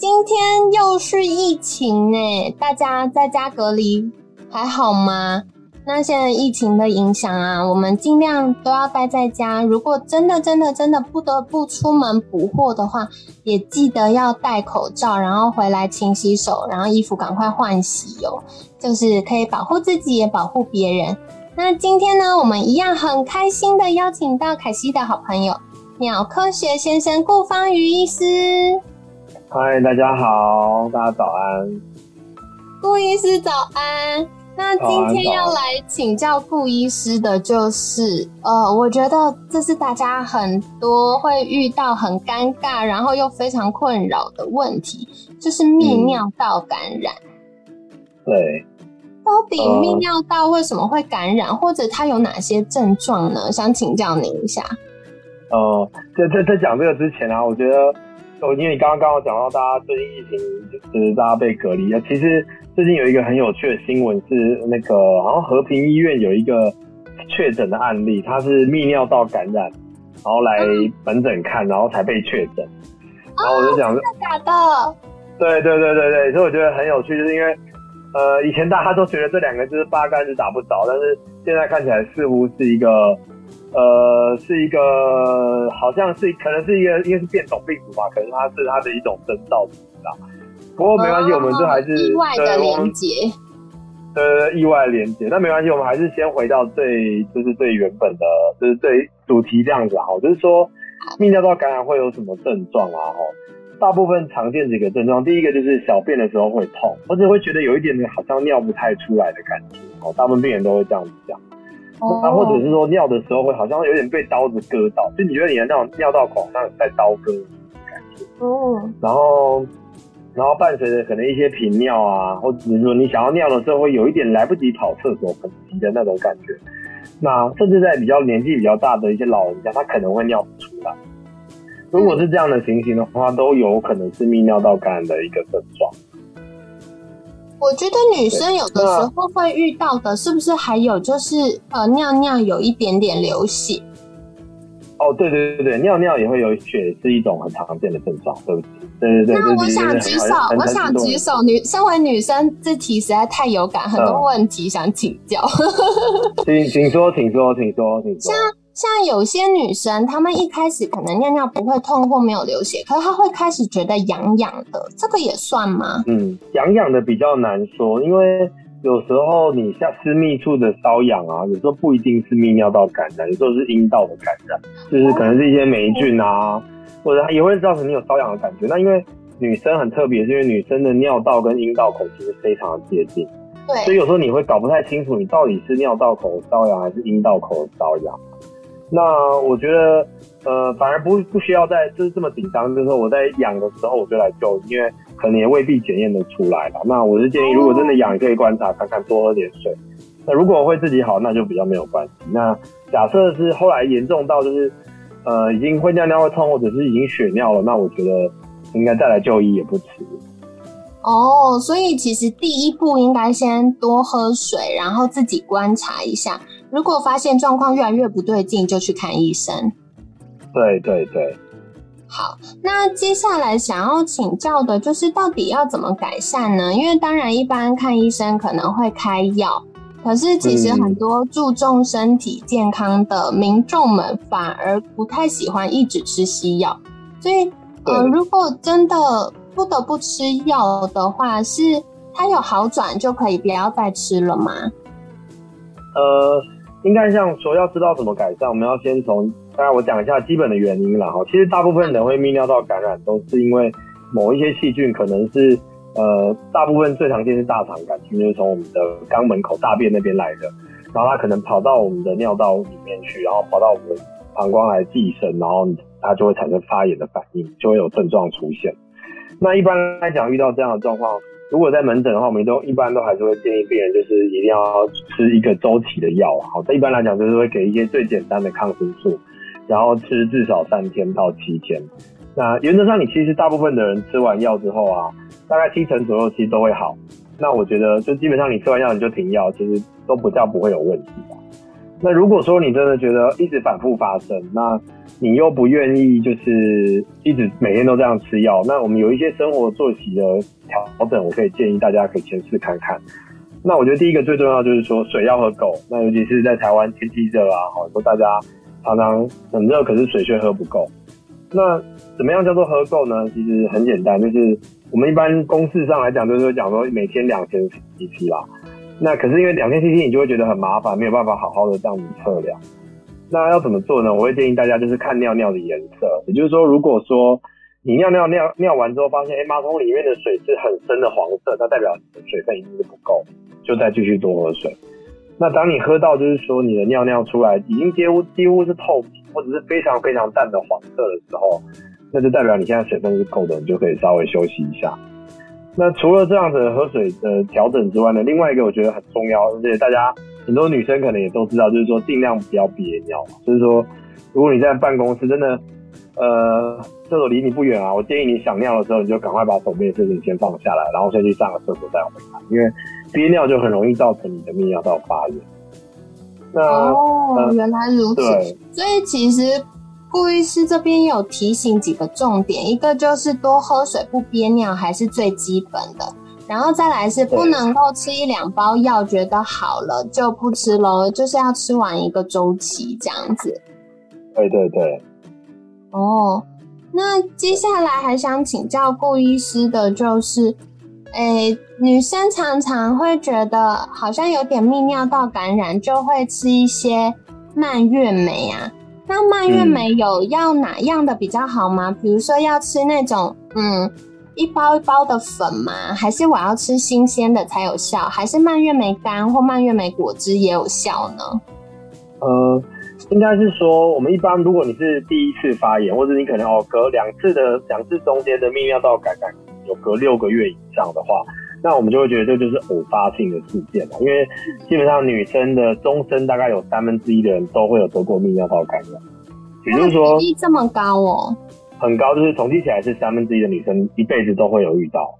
今天又是疫情呢，大家在家隔离还好吗？那现在疫情的影响啊，我们尽量都要待在家。如果真的、真的、真的不得不出门补货的话，也记得要戴口罩，然后回来勤洗手，然后衣服赶快换洗哦，就是可以保护自己，也保护别人。那今天呢，我们一样很开心的邀请到凯西的好朋友鸟科学先生顾方瑜医师。嗨，大家好，大家早安。顾医师早安。那今天要来请教顾医师的就是，呃，我觉得这是大家很多会遇到很尴尬，然后又非常困扰的问题，就是泌尿道感染。对。到底泌尿道为什么会感染，或者它有哪些症状呢？想请教您一下。哦，在在在讲这个之前啊，我觉得。哦，因为你刚刚刚好讲到大家最近疫情，就是大家被隔离啊。其实最近有一个很有趣的新闻是，那个好像和平医院有一个确诊的案例，他是泌尿道感染，然后来门诊看，然后才被确诊。然后我就讲，真的假的？对对对对对，所以我觉得很有趣，就是因为呃，以前大家都觉得这两个就是八竿子打不着，但是现在看起来似乎是一个。呃，是一个，好像是可能是一个，应该是变种病毒吧，可能它是它的一种征兆，不知道。不过没关系，我们这还是意外的连接。呃，意外连接，那没关系，我们还是先回到最，就是最原本的，就是最主题这样子哈，就是说泌尿道感染会有什么症状啊？哈，大部分常见几个症状，第一个就是小便的时候会痛，或者会觉得有一点点好像尿不太出来的感觉，哦，大部分病人都会这样子讲。那或者是说尿的时候会好像有点被刀子割到，就你觉得你的那种尿道口像在刀割感觉。哦。然后，然后伴随着可能一些频尿啊，或者是说你想要尿的时候会有一点来不及跑厕所很急的那种感觉。那甚至在比较年纪比较大的一些老人家，他可能会尿。如果是这样的情形的话，都有可能是泌尿道感染的一个症状。我觉得女生有的时候会遇到的，是不是还有就是呃尿尿有一点点流血？哦，对对对对，尿尿也会有血，是一种很常见的症状，对不对？对对对。那我想举手，我想举手，女身为女生，这题实在太有感，很多问题想请教。请请说，请说，请说，请说。像有些女生，她们一开始可能尿尿不会痛或没有流血，可是她会开始觉得痒痒的，这个也算吗？嗯，痒痒的比较难说，因为有时候你像私密处的瘙痒啊，有时候不一定是泌尿道感染，有时候是阴道的感染，就是可能是一些霉菌啊，或者也会造成你有瘙痒的感觉。那因为女生很特别，是因为女生的尿道跟阴道口其实非常的接近，对，所以有时候你会搞不太清楚，你到底是尿道口瘙痒还是阴道口瘙痒。那我觉得，呃，反而不不需要再就是这么紧张，就是说我在痒的时候我就来救，因为可能也未必检验的出来了。那我是建议，如果真的痒，可以观察看看，多喝点水。那如果会自己好，那就比较没有关系。那假设是后来严重到就是，呃，已经会尿尿会痛，或者是已经血尿了，那我觉得应该再来就医也不迟。哦，所以其实第一步应该先多喝水，然后自己观察一下。如果发现状况越来越不对劲，就去看医生。对对对。好，那接下来想要请教的就是，到底要怎么改善呢？因为当然，一般看医生可能会开药，可是其实很多注重身体健康的民众们反而不太喜欢一直吃西药。所以，呃，如果真的不得不吃药的话，是它有好转就可以不要再吃了吗？呃。应该像说要知道怎么改善，我们要先从刚才我讲一下基本的原因了哈。其实大部分人会泌尿道感染，都是因为某一些细菌，可能是呃大部分最常见是大肠杆菌，就是从我们的肛门口大便那边来的，然后它可能跑到我们的尿道里面去，然后跑到我们膀胱来寄生，然后它就会产生发炎的反应，就会有症状出现。那一般来讲，遇到这样的状况，如果在门诊的话，我们都一般都还是会建议病人就是一定要吃一个周期的药。好，这一般来讲就是会给一些最简单的抗生素，然后吃至少三天到七天。那原则上，你其实大部分的人吃完药之后啊，大概七成左右其实都会好。那我觉得就基本上你吃完药你就停药，其实都不叫不会有问题的。那如果说你真的觉得一直反复发生，那你又不愿意就是一直每天都这样吃药，那我们有一些生活作息的调整，我可以建议大家可以先试看看。那我觉得第一个最重要就是说水要喝够，那尤其是在台湾天气热啊，好多大家常常很热，可是水却喝不够。那怎么样叫做喝够呢？其实很简单，就是我们一般公式上来讲，就是讲说每天两千 CC 啦。那可是因为两千 CC 你就会觉得很麻烦，没有办法好好的这样子测量。那要怎么做呢？我会建议大家就是看尿尿的颜色，也就是说，如果说你尿尿尿尿完之后发现，哎，马桶里面的水是很深的黄色，那代表你的水分一定是不够，就再继续多喝水。那当你喝到就是说你的尿尿出来已经几乎几乎是透明或者是非常非常淡的黄色的时候，那就代表你现在水分是够的，你就可以稍微休息一下。那除了这样子喝水的调整之外呢，另外一个我觉得很重要，而且大家很多女生可能也都知道，就是说尽量不要憋尿。就是说，如果你在办公室真的，呃，厕所离你不远啊，我建议你想尿的时候，你就赶快把手边的事情先放下来，然后先去上个厕所再回来，因为憋尿就很容易造成你的泌尿道发炎。那哦，原来如此。所以其实。顾医师这边有提醒几个重点，一个就是多喝水不憋尿还是最基本的，然后再来是不能够吃一两包药觉得好了就不吃喽，就是要吃完一个周期这样子。对对对。哦，那接下来还想请教顾医师的就是，诶，女生常常会觉得好像有点泌尿道感染，就会吃一些蔓越莓啊。那蔓越莓有要哪样的比较好吗？比如说要吃那种嗯一包一包的粉吗？还是我要吃新鲜的才有效？还是蔓越莓干或蔓越莓果汁也有效呢？呃，应该是说我们一般如果你是第一次发炎，或者你可能哦隔两次的两次中间的泌尿道感染有隔六个月以上的话。那我们就会觉得这就是偶发性的事件了，因为基本上女生的终身大概有三分之一的人都会有得过泌尿道感染，也就是说比例这么高哦，很高，就是统计起来是三分之一的女生一辈子都会有遇到。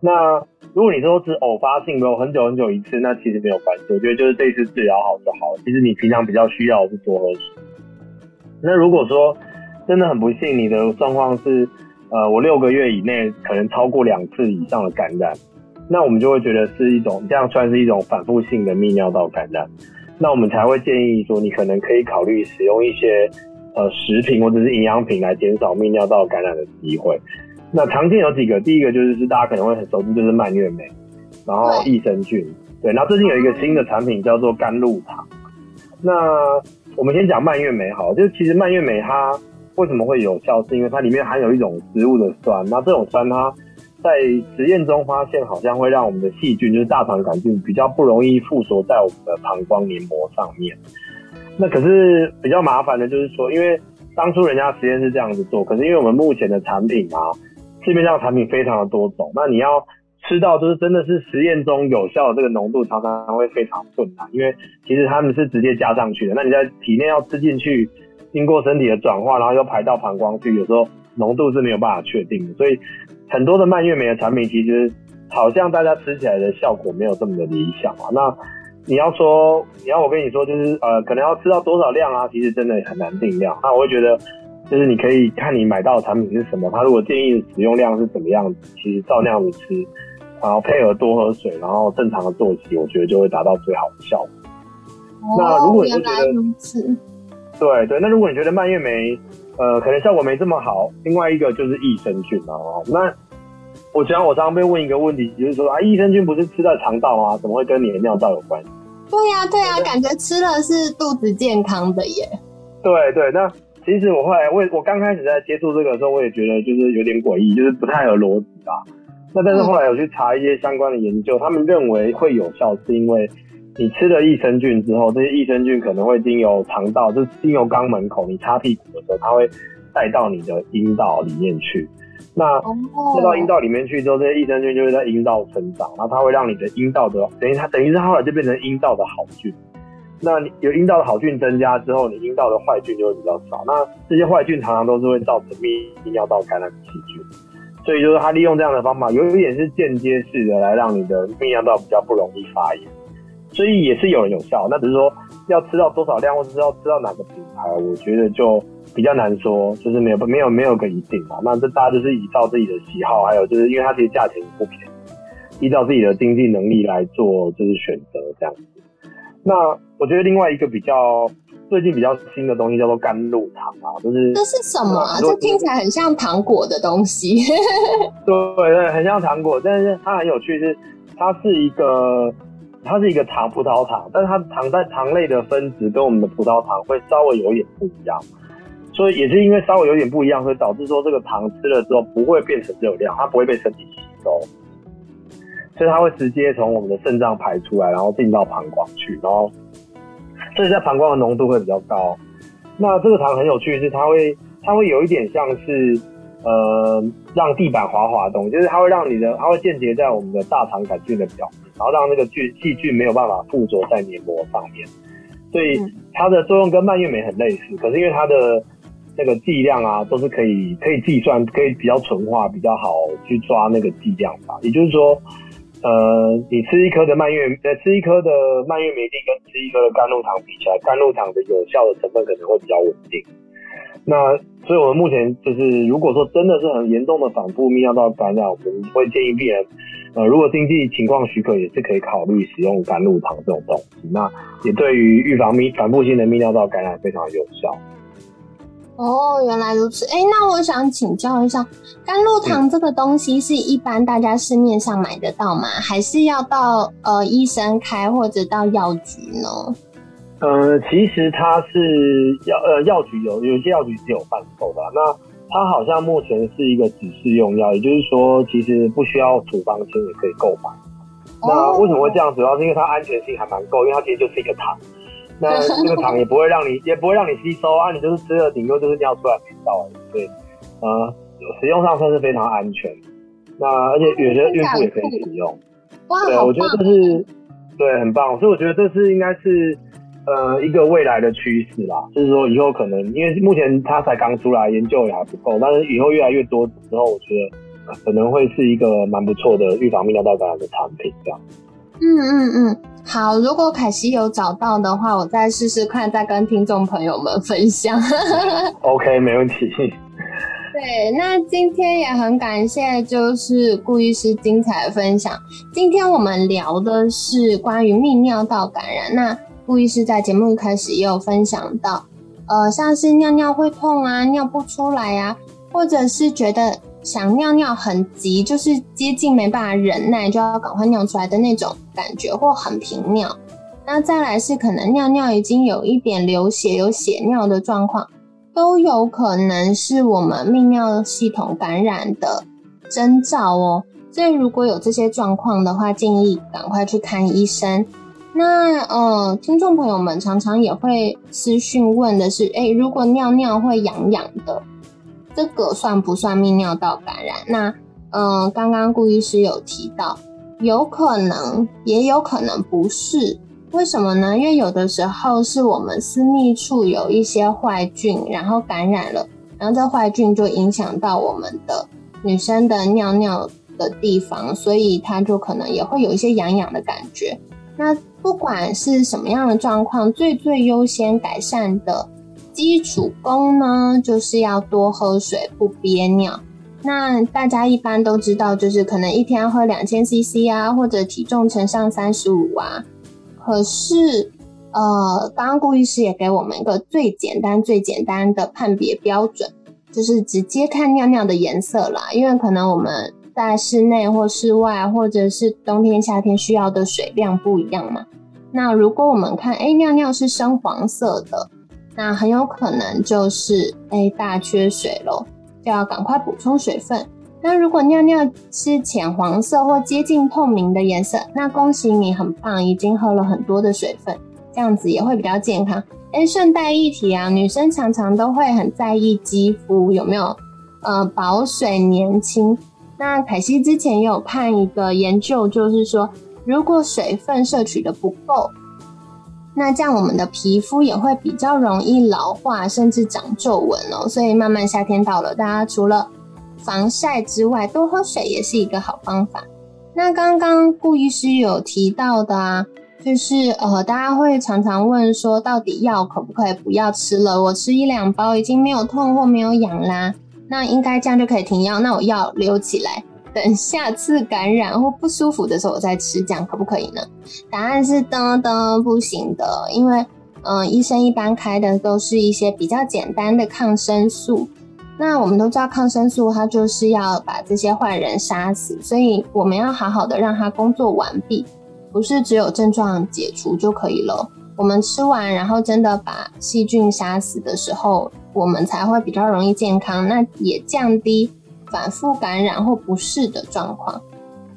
那如果你说只偶发性，没有很久很久一次，那其实没有关系，我觉得就是这一次治疗好就好了。其实你平常比较需要是多喝水。那如果说真的很不幸，你的状况是呃，我六个月以内可能超过两次以上的感染。那我们就会觉得是一种这样算是一种反复性的泌尿道感染，那我们才会建议说你可能可以考虑使用一些呃食品或者是营养品来减少泌尿道感染的机会。那常见有几个，第一个就是是大家可能会很熟知，就是蔓越莓，然后益生菌，对。然后最近有一个新的产品叫做甘露糖。那我们先讲蔓越莓好，就是其实蔓越莓它为什么会有效，是因为它里面含有一种植物的酸，那这种酸它。在实验中发现，好像会让我们的细菌，就是大肠杆菌，比较不容易附着在我们的膀胱黏膜上面。那可是比较麻烦的，就是说，因为当初人家实验是这样子做，可是因为我们目前的产品啊，市面上产品非常的多种，那你要吃到就是真的是实验中有效的这个浓度，常常会非常困难，因为其实他们是直接加上去的，那你在体内要吃进去，经过身体的转化，然后又排到膀胱去，有时候浓度是没有办法确定的，所以。很多的蔓越莓的产品，其实好像大家吃起来的效果没有这么的理想啊。那你要说，你要我跟你说，就是呃，可能要吃到多少量啊？其实真的很难定量。那我会觉得，就是你可以看你买到的产品是什么，它如果建议使用量是怎么样，其实照那样子吃，然后配合多喝水，然后正常的作息，我觉得就会达到最好的效果。那如果你觉得，对对，那如果你觉得蔓越莓，呃，可能效果没这么好。另外一个就是益生菌啊。那我想我常常被问一个问题，就是说啊，益生菌不是吃在肠道吗？怎么会跟你的尿道有关系？对呀，对呀，感觉吃了是肚子健康的耶。对对，那其实我后来我我刚开始在接触这个的时候，我也觉得就是有点诡异，就是不太有逻辑啊。那但是后来我去查一些相关的研究，他们认为会有效，是因为你吃了益生菌之后，这些益生菌可能会经由肠道，就是经由肛门口，你擦屁股的时候，它会带到你的阴道里面去。那带到阴道里面去之后，这些益生菌就会在阴道成长，然后它会让你的阴道的等于它等于是后来就变成阴道的好菌。那你有阴道的好菌增加之后，你阴道的坏菌就会比较少。那这些坏菌常常都是会造成泌尿道感染的细菌，所以就是他利用这样的方法，有一点是间接式的来让你的泌尿道比较不容易发炎，所以也是有人有效。那只是说要吃到多少量，或者是要吃到哪个品牌，我觉得就比较难说，就是没有没有没有个一定嘛。那这大家就是依照自己的喜好，还有就是因为它其实价钱也不便宜，依照自己的经济能力来做就是选择这样子。那我觉得另外一个比较最近比较新的东西叫做甘露糖啊，就是这是什么啊？这听起来很像糖果的东西。对对，很像糖果，但是它很有趣，是它是一个它是一个糖葡萄糖，但是它糖在糖类的分子跟我们的葡萄糖会稍微有一点不一样，所以也是因为稍微有点不一样，所以导致说这个糖吃了之后不会变成热量，它不会被身体吸收。所以它会直接从我们的肾脏排出来，然后进到膀胱去，然后所以在膀胱的浓度会比较高。那这个糖很有趣，是它会它会有一点像是呃让地板滑滑动，就是它会让你的它会间接在我们的大肠杆菌的表面，然后让那个菌细菌没有办法附着在黏膜上面。所以它的作用跟蔓越莓很类似，可是因为它的那个剂量啊都是可以可以计算，可以比较纯化，比较好去抓那个剂量吧。也就是说。呃，你吃一颗的蔓越，呃，吃一颗的蔓越莓地跟吃一颗的甘露糖比起来，甘露糖的有效的成分可能会比较稳定。那所以我们目前就是，如果说真的是很严重的反复泌尿道感染，我们会建议病人，呃，如果经济情况许可，也是可以考虑使用甘露糖这种东西。那也对于预防泌反复性的泌尿道感染非常有效。哦，原来如此。哎，那我想请教一下，甘露糖这个东西是一般大家市面上买得到吗？还是要到呃医生开或者到药局呢？呃，其实它是药呃药局有有一些药局是有贩售的。那它好像目前是一个指示用药，也就是说，其实不需要处方签也可以购买。那为什么会这样？主要是因为它安全性还蛮够，因为它其实就是一个糖。那这个糖也不会让你，也不会让你吸收啊，你就是吃了，顶多就是尿出来没到而已。对，呃，使用上算是非常安全。那而且有些孕妇也可以使用。哇，对，我觉得这是对很棒，所以我觉得这是应该是呃一个未来的趋势啦。就是说以后可能，因为目前它才刚出来，研究也还不够，但是以后越来越多之后，我觉得可能会是一个蛮不错的预防泌尿道感染的产品这样。嗯嗯嗯，好，如果凯西有找到的话，我再试试看，再跟听众朋友们分享。OK，没问题。对，那今天也很感谢，就是顾医师精彩的分享。今天我们聊的是关于泌尿道感染。那顾医师在节目一开始也有分享到，呃，像是尿尿会痛啊，尿不出来啊，或者是觉得。想尿尿很急，就是接近没办法忍耐，就要赶快尿出来的那种感觉，或很频尿。那再来是可能尿尿已经有一点流血、有血尿的状况，都有可能是我们泌尿系统感染的征兆哦。所以如果有这些状况的话，建议赶快去看医生。那呃，听众朋友们常常也会私讯问的是，哎，如果尿尿会痒痒的。这个算不算泌尿道感染？那，嗯，刚刚顾医师有提到，有可能，也有可能不是。为什么呢？因为有的时候是我们私密处有一些坏菌，然后感染了，然后这坏菌就影响到我们的女生的尿尿的地方，所以它就可能也会有一些痒痒的感觉。那不管是什么样的状况，最最优先改善的。基础功呢，就是要多喝水，不憋尿。那大家一般都知道，就是可能一天要喝两千 CC 啊，或者体重乘上三十五啊。可是，呃，刚刚顾医师也给我们一个最简单、最简单的判别标准，就是直接看尿尿的颜色啦。因为可能我们在室内或室外，或者是冬天、夏天需要的水量不一样嘛。那如果我们看，哎，尿尿是深黄色的。那很有可能就是哎大缺水咯，就要赶快补充水分。那如果尿尿是浅黄色或接近透明的颜色，那恭喜你很棒，已经喝了很多的水分，这样子也会比较健康。哎，顺带一提啊，女生常常都会很在意肌肤有没有呃保水年轻。那凯西之前也有看一个研究，就是说如果水分摄取的不够，那这样我们的皮肤也会比较容易老化，甚至长皱纹哦。所以慢慢夏天到了，大家除了防晒之外，多喝水也是一个好方法。那刚刚顾医师有提到的啊，就是呃，大家会常常问说，到底药可不可以不要吃了？我吃一两包已经没有痛或没有痒啦，那应该这样就可以停药？那我药留起来，等下次感染或不舒服的时候我再吃，这样可不可以呢？答案是噔噔不行的，因为嗯，医生一般开的都是一些比较简单的抗生素。那我们都知道，抗生素它就是要把这些坏人杀死，所以我们要好好的让它工作完毕，不是只有症状解除就可以了。我们吃完，然后真的把细菌杀死的时候，我们才会比较容易健康，那也降低反复感染或不适的状况。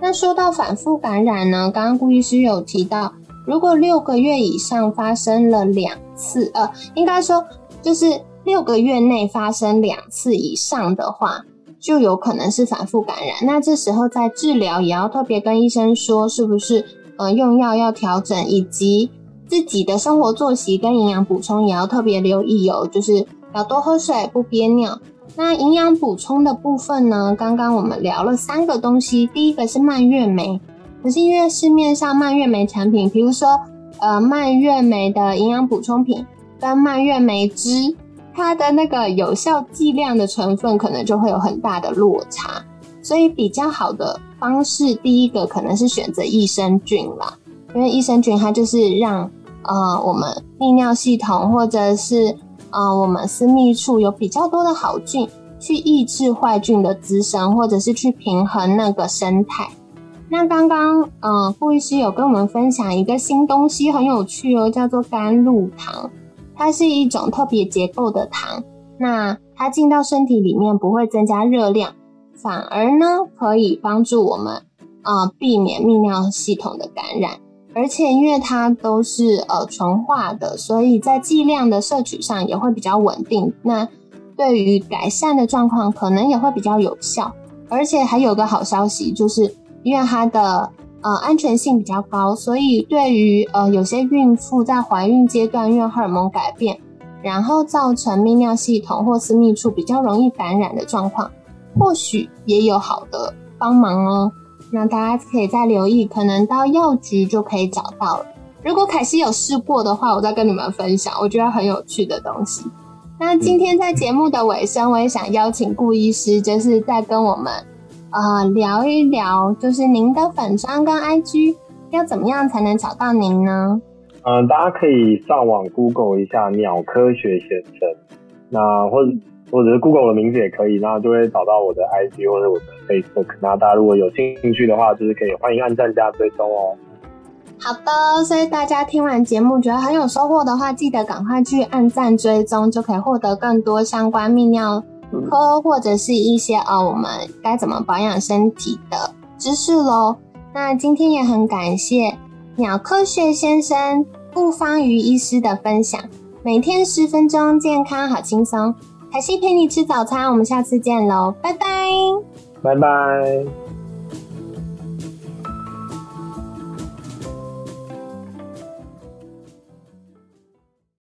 那说到反复感染呢，刚刚顾医师有提到，如果六个月以上发生了两次，呃，应该说就是。六个月内发生两次以上的话，就有可能是反复感染。那这时候在治疗也要特别跟医生说，是不是呃用药要调整，以及自己的生活作息跟营养补充也要特别留意哦。就是要多喝水，不憋尿。那营养补充的部分呢？刚刚我们聊了三个东西，第一个是蔓越莓，可是因为市面上蔓越莓产品，比如说呃蔓越莓的营养补充品跟蔓越莓汁。它的那个有效剂量的成分可能就会有很大的落差，所以比较好的方式，第一个可能是选择益生菌啦，因为益生菌它就是让呃我们泌尿系统或者是呃我们私密处有比较多的好菌去抑制坏菌的滋生，或者是去平衡那个生态。那刚刚呃顾医师有跟我们分享一个新东西，很有趣哦，叫做甘露糖。它是一种特别结构的糖，那它进到身体里面不会增加热量，反而呢可以帮助我们呃避免泌尿系统的感染，而且因为它都是呃纯化的，所以在剂量的摄取上也会比较稳定。那对于改善的状况可能也会比较有效，而且还有个好消息，就是因为它的。呃，安全性比较高，所以对于呃有些孕妇在怀孕阶段，因为荷尔蒙改变，然后造成泌尿系统或私密处比较容易感染的状况，或许也有好的帮忙哦。那大家可以再留意，可能到药局就可以找到了。如果凯西有试过的话，我再跟你们分享，我觉得很有趣的东西。那今天在节目的尾声，我也想邀请顾医师，就是在跟我们。呃，聊一聊，就是您的粉妆跟 IG 要怎么样才能找到您呢？嗯，大家可以上网 Google 一下鸟科学先生，那或者或者是 Google 的名字也可以，那就会找到我的 IG 或者我的 Facebook。那大家如果有兴趣的话，就是可以欢迎按赞加追踪哦。好的，所以大家听完节目觉得很有收获的话，记得赶快去按赞追踪，就可以获得更多相关泌尿。科或者是一些呃，我们该怎么保养身体的知识喽。那今天也很感谢鸟科学先生顾方瑜医师的分享。每天十分钟，健康好轻松。凯西陪你吃早餐，我们下次见喽，拜拜，拜拜。